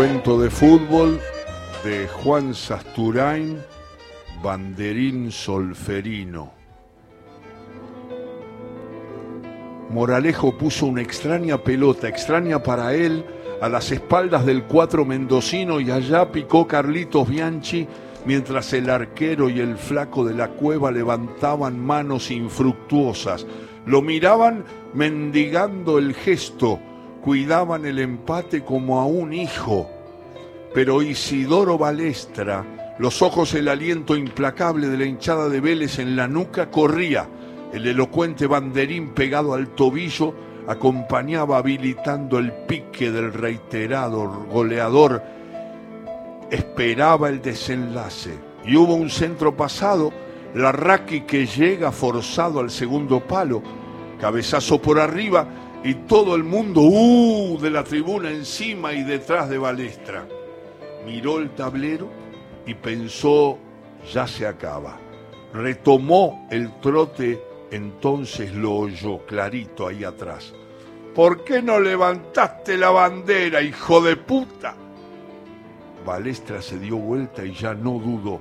Cuento de fútbol de Juan Sasturain, Banderín Solferino. Moralejo puso una extraña pelota, extraña para él, a las espaldas del cuatro mendocino y allá picó Carlitos Bianchi mientras el arquero y el flaco de la cueva levantaban manos infructuosas. Lo miraban mendigando el gesto, cuidaban el empate como a un hijo. Pero Isidoro Balestra, los ojos el aliento implacable de la hinchada de Vélez en la nuca, corría. El elocuente banderín pegado al tobillo acompañaba habilitando el pique del reiterado goleador. Esperaba el desenlace y hubo un centro pasado, la Raki que llega forzado al segundo palo, cabezazo por arriba y todo el mundo uh, de la tribuna encima y detrás de Balestra. Miró el tablero y pensó, ya se acaba. Retomó el trote, entonces lo oyó clarito ahí atrás. ¿Por qué no levantaste la bandera, hijo de puta? Balestra se dio vuelta y ya no dudó.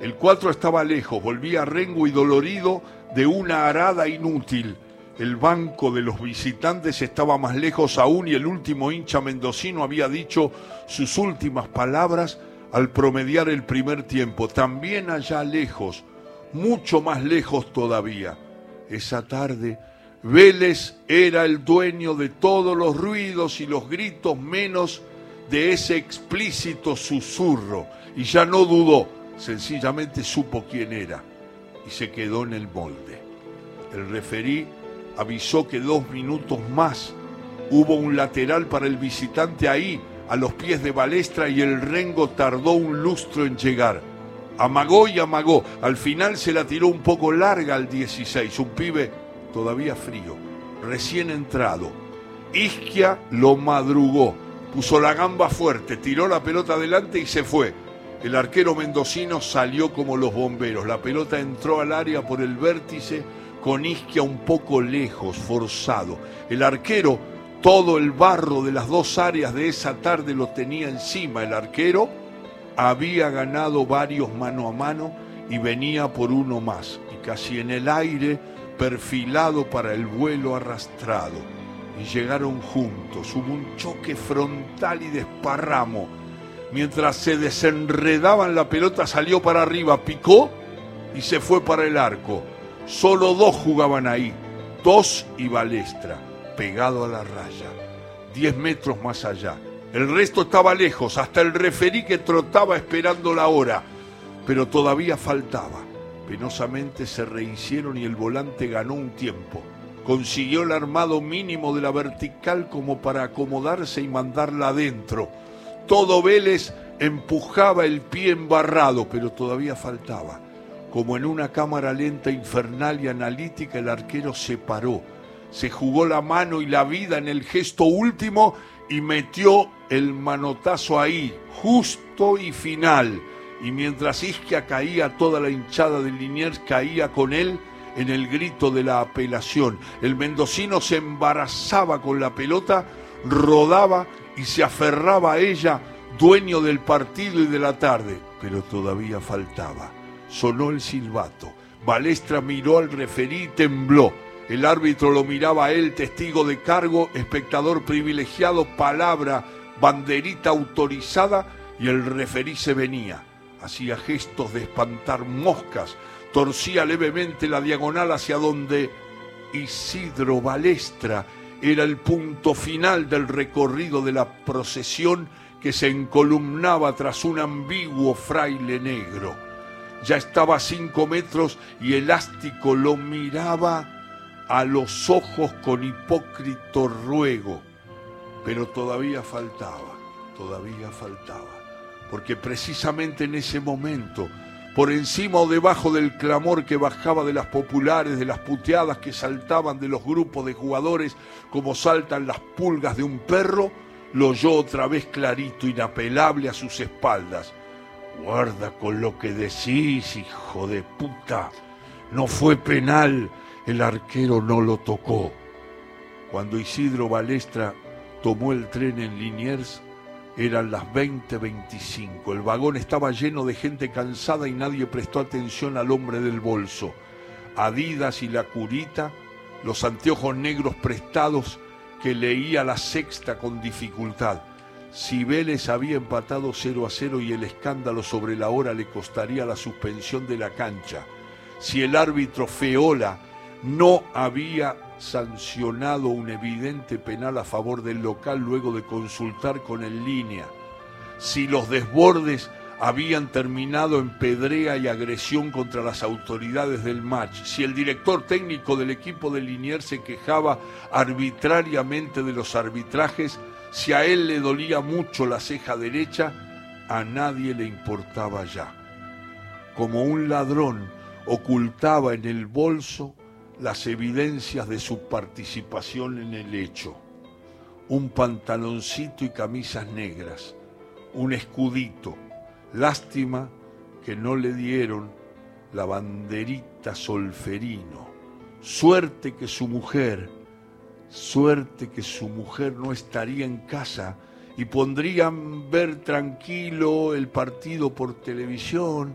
El cuatro estaba lejos, volvía rengo y dolorido de una arada inútil. El banco de los visitantes estaba más lejos aún y el último hincha mendocino había dicho sus últimas palabras al promediar el primer tiempo. También allá lejos, mucho más lejos todavía. Esa tarde, Vélez era el dueño de todos los ruidos y los gritos menos de ese explícito susurro. Y ya no dudó, sencillamente supo quién era y se quedó en el molde. El referí avisó que dos minutos más hubo un lateral para el visitante ahí, a los pies de Balestra, y el Rengo tardó un lustro en llegar. Amagó y amagó. Al final se la tiró un poco larga al 16, un pibe todavía frío, recién entrado. Isquia lo madrugó, puso la gamba fuerte, tiró la pelota adelante y se fue. El arquero mendocino salió como los bomberos. La pelota entró al área por el vértice con Isquia un poco lejos, forzado. El arquero, todo el barro de las dos áreas de esa tarde lo tenía encima. El arquero había ganado varios mano a mano y venía por uno más. Y casi en el aire, perfilado para el vuelo arrastrado. Y llegaron juntos. Hubo un choque frontal y desparramo. Mientras se desenredaban la pelota salió para arriba, picó y se fue para el arco. Solo dos jugaban ahí, dos y Balestra, pegado a la raya, diez metros más allá. El resto estaba lejos, hasta el referí que trotaba esperando la hora, pero todavía faltaba. Penosamente se rehicieron y el volante ganó un tiempo. Consiguió el armado mínimo de la vertical como para acomodarse y mandarla adentro. Todo Vélez empujaba el pie embarrado, pero todavía faltaba. Como en una cámara lenta, infernal y analítica, el arquero se paró, se jugó la mano y la vida en el gesto último y metió el manotazo ahí, justo y final. Y mientras Isquia caía, toda la hinchada de Liniers caía con él en el grito de la apelación. El mendocino se embarazaba con la pelota, rodaba y se aferraba a ella, dueño del partido y de la tarde, pero todavía faltaba sonó el silbato. Balestra miró al referí y tembló. El árbitro lo miraba a él, testigo de cargo, espectador privilegiado, palabra, banderita autorizada, y el referí se venía. Hacía gestos de espantar moscas, torcía levemente la diagonal hacia donde Isidro Balestra era el punto final del recorrido de la procesión que se encolumnaba tras un ambiguo fraile negro ya estaba a cinco metros y Elástico lo miraba a los ojos con hipócrito ruego. Pero todavía faltaba, todavía faltaba. Porque precisamente en ese momento, por encima o debajo del clamor que bajaba de las populares, de las puteadas que saltaban de los grupos de jugadores como saltan las pulgas de un perro, lo oyó otra vez clarito, inapelable a sus espaldas Guarda con lo que decís, hijo de puta. No fue penal, el arquero no lo tocó. Cuando Isidro Balestra tomó el tren en Liniers, Eran las 20:25. El vagón estaba lleno de gente cansada y nadie prestó atención al hombre del bolso. Adidas y la curita, los anteojos negros prestados que leía la sexta con dificultad. Si Vélez había empatado 0 a 0 y el escándalo sobre la hora le costaría la suspensión de la cancha. Si el árbitro Feola no había sancionado un evidente penal a favor del local luego de consultar con el línea. Si los desbordes habían terminado en pedrea y agresión contra las autoridades del match, si el director técnico del equipo de Liniers se quejaba arbitrariamente de los arbitrajes, si a él le dolía mucho la ceja derecha, a nadie le importaba ya. Como un ladrón ocultaba en el bolso las evidencias de su participación en el hecho. Un pantaloncito y camisas negras, un escudito. Lástima que no le dieron la banderita solferino. Suerte que su mujer, suerte que su mujer no estaría en casa y pondrían ver tranquilo el partido por televisión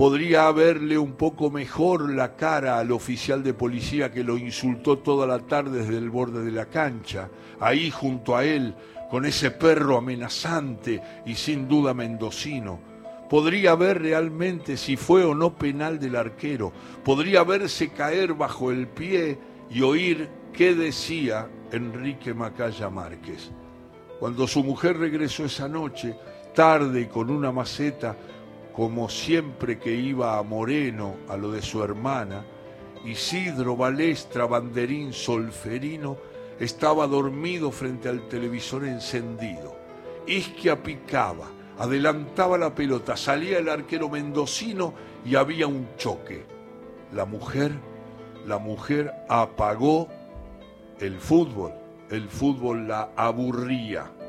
podría verle un poco mejor la cara al oficial de policía que lo insultó toda la tarde desde el borde de la cancha, ahí junto a él, con ese perro amenazante y sin duda mendocino. Podría ver realmente si fue o no penal del arquero, podría verse caer bajo el pie y oír qué decía Enrique Macaya Márquez. Cuando su mujer regresó esa noche, tarde y con una maceta, como siempre que iba a Moreno, a lo de su hermana, Isidro Balestra Banderín Solferino estaba dormido frente al televisor encendido. Isquia picaba, adelantaba la pelota, salía el arquero mendocino y había un choque. La mujer, la mujer apagó el fútbol, el fútbol la aburría.